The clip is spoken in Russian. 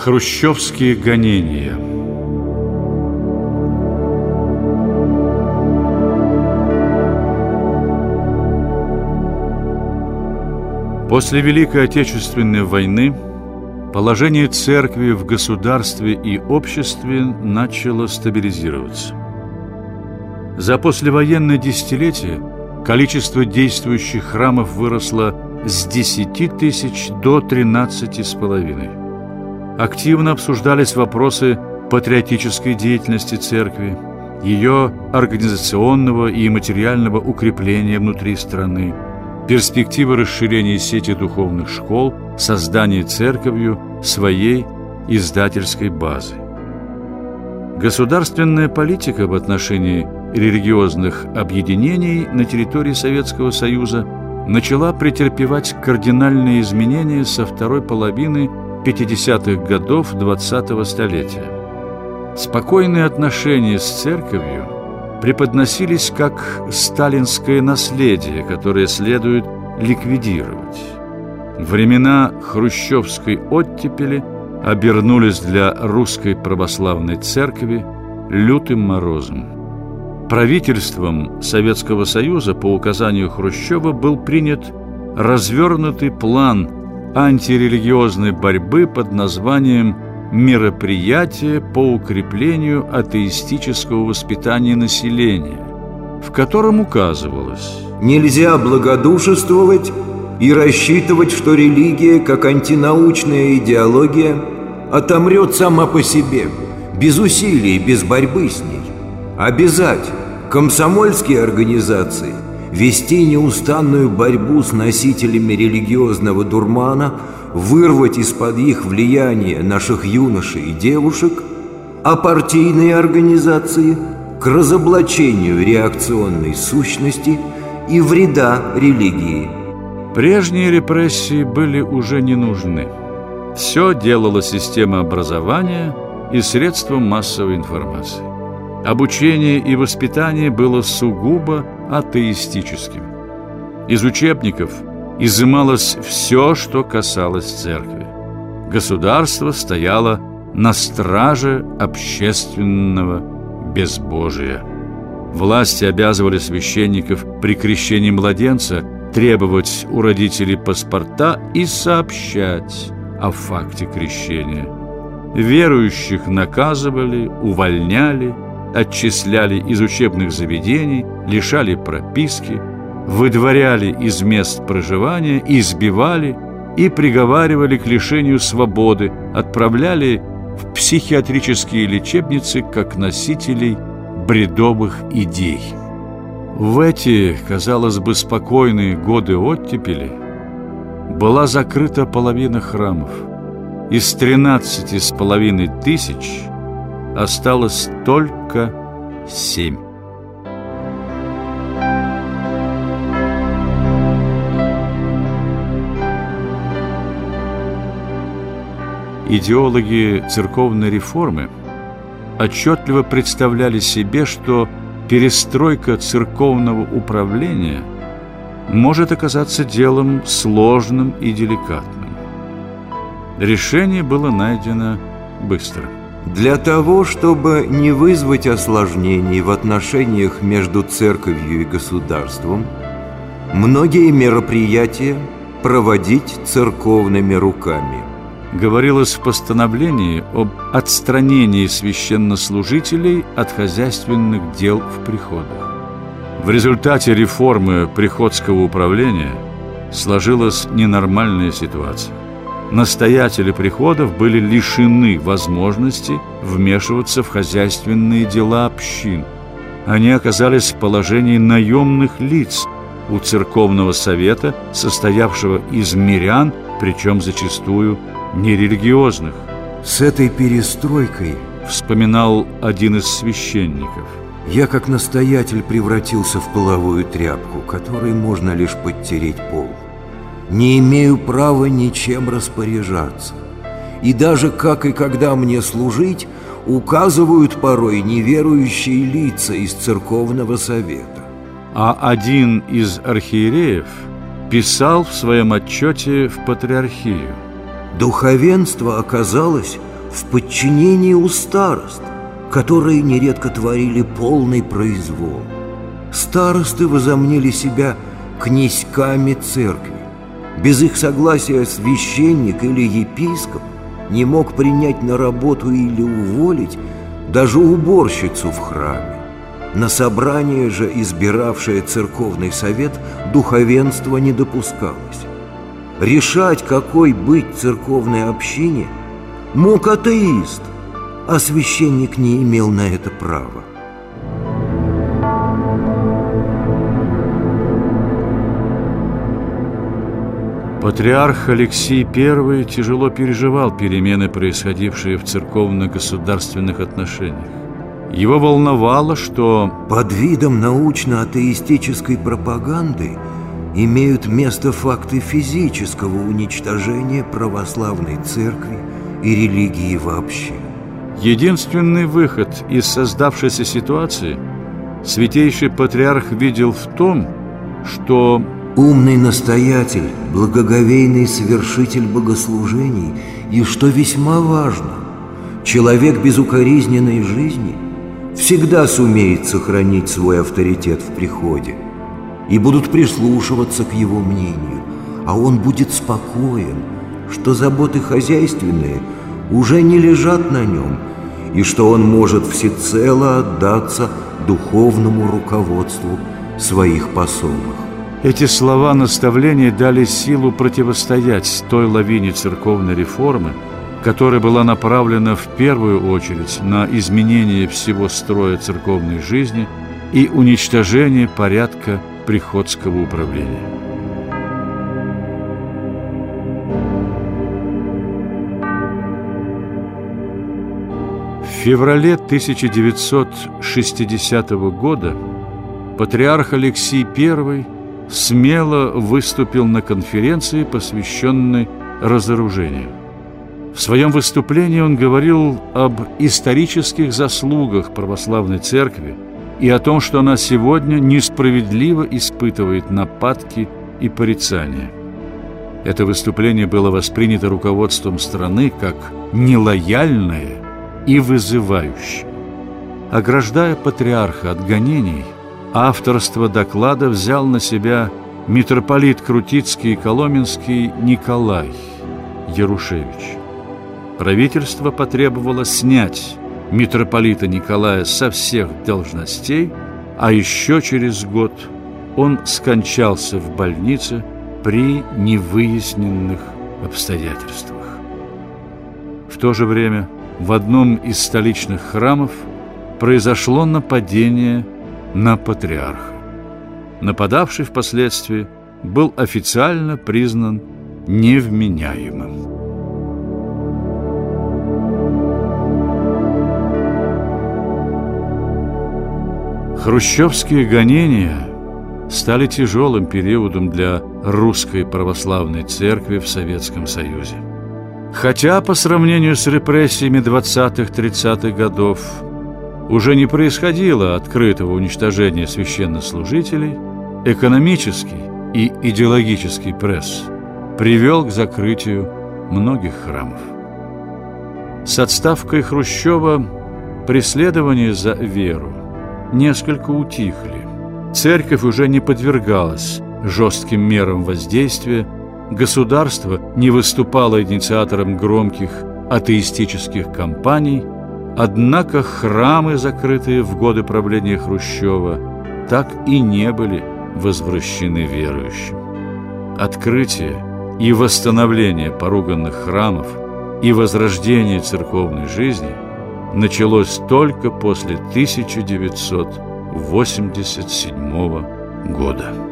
Хрущевские гонения После Великой Отечественной войны положение церкви в государстве и обществе начало стабилизироваться. За послевоенное десятилетие количество действующих храмов выросло с 10 тысяч до 13 с половиной. Активно обсуждались вопросы патриотической деятельности церкви, ее организационного и материального укрепления внутри страны, перспективы расширения сети духовных школ, создания церковью своей издательской базы. Государственная политика в отношении религиозных объединений на территории Советского Союза начала претерпевать кардинальные изменения со второй половины 50-х годов 20-го столетия. Спокойные отношения с церковью преподносились как сталинское наследие, которое следует ликвидировать. Времена хрущевской оттепели обернулись для русской православной церкви лютым морозом. Правительством Советского Союза по указанию Хрущева был принят развернутый план антирелигиозной борьбы под названием «Мероприятие по укреплению атеистического воспитания населения», в котором указывалось «Нельзя благодушествовать и рассчитывать, что религия, как антинаучная идеология, отомрет сама по себе, без усилий, без борьбы с ней. Обязать комсомольские организации вести неустанную борьбу с носителями религиозного дурмана, вырвать из-под их влияния наших юношей и девушек, а партийные организации к разоблачению реакционной сущности и вреда религии. Прежние репрессии были уже не нужны. Все делала система образования и средства массовой информации. Обучение и воспитание было сугубо атеистическим. Из учебников изымалось все, что касалось церкви. Государство стояло на страже общественного безбожия. Власти обязывали священников при крещении младенца требовать у родителей паспорта и сообщать о факте крещения. Верующих наказывали, увольняли, отчисляли из учебных заведений, лишали прописки, выдворяли из мест проживания, избивали и приговаривали к лишению свободы, отправляли в психиатрические лечебницы как носителей бредовых идей. В эти, казалось бы, спокойные годы оттепели была закрыта половина храмов. Из тринадцати с половиной тысяч осталось только семь. Идеологи церковной реформы отчетливо представляли себе, что перестройка церковного управления может оказаться делом сложным и деликатным. Решение было найдено быстро – для того, чтобы не вызвать осложнений в отношениях между церковью и государством, многие мероприятия проводить церковными руками. Говорилось в постановлении об отстранении священнослужителей от хозяйственных дел в приходах. В результате реформы приходского управления сложилась ненормальная ситуация настоятели приходов были лишены возможности вмешиваться в хозяйственные дела общин. Они оказались в положении наемных лиц у церковного совета, состоявшего из мирян, причем зачастую нерелигиозных. С этой перестройкой, вспоминал один из священников, я как настоятель превратился в половую тряпку, которой можно лишь подтереть пол не имею права ничем распоряжаться. И даже как и когда мне служить, указывают порой неверующие лица из церковного совета. А один из архиереев писал в своем отчете в патриархию. Духовенство оказалось в подчинении у старост, которые нередко творили полный произвол. Старосты возомнили себя князьками церкви. Без их согласия священник или епископ не мог принять на работу или уволить даже уборщицу в храме. На собрание же, избиравшее церковный совет, духовенство не допускалось. Решать, какой быть церковной общине, мог атеист, а священник не имел на это права. Патриарх Алексий I тяжело переживал перемены, происходившие в церковно-государственных отношениях. Его волновало, что под видом научно-атеистической пропаганды имеют место факты физического уничтожения православной церкви и религии вообще. Единственный выход из создавшейся ситуации святейший патриарх видел в том, что умный настоятель, благоговейный совершитель богослужений и, что весьма важно, человек безукоризненной жизни – всегда сумеет сохранить свой авторитет в приходе и будут прислушиваться к его мнению, а он будет спокоен, что заботы хозяйственные уже не лежат на нем и что он может всецело отдаться духовному руководству своих посолов. Эти слова наставления дали силу противостоять той лавине церковной реформы, которая была направлена в первую очередь на изменение всего строя церковной жизни и уничтожение порядка приходского управления. В феврале 1960 года патриарх Алексий I смело выступил на конференции, посвященной разоружению. В своем выступлении он говорил об исторических заслугах православной церкви и о том, что она сегодня несправедливо испытывает нападки и порицания. Это выступление было воспринято руководством страны как нелояльное и вызывающее. Ограждая патриарха от гонений, авторство доклада взял на себя митрополит Крутицкий и Коломенский Николай Ярушевич. Правительство потребовало снять митрополита Николая со всех должностей, а еще через год он скончался в больнице при невыясненных обстоятельствах. В то же время в одном из столичных храмов произошло нападение на патриарха. Нападавший впоследствии был официально признан невменяемым. Хрущевские гонения стали тяжелым периодом для русской православной церкви в Советском Союзе. Хотя по сравнению с репрессиями 20-30-х годов уже не происходило открытого уничтожения священнослужителей, экономический и идеологический пресс привел к закрытию многих храмов. С отставкой Хрущева преследование за веру несколько утихли. Церковь уже не подвергалась жестким мерам воздействия, государство не выступало инициатором громких атеистических кампаний, однако храмы, закрытые в годы правления Хрущева, так и не были возвращены верующим. Открытие и восстановление поруганных храмов и возрождение церковной жизни – началось только после 1987 года.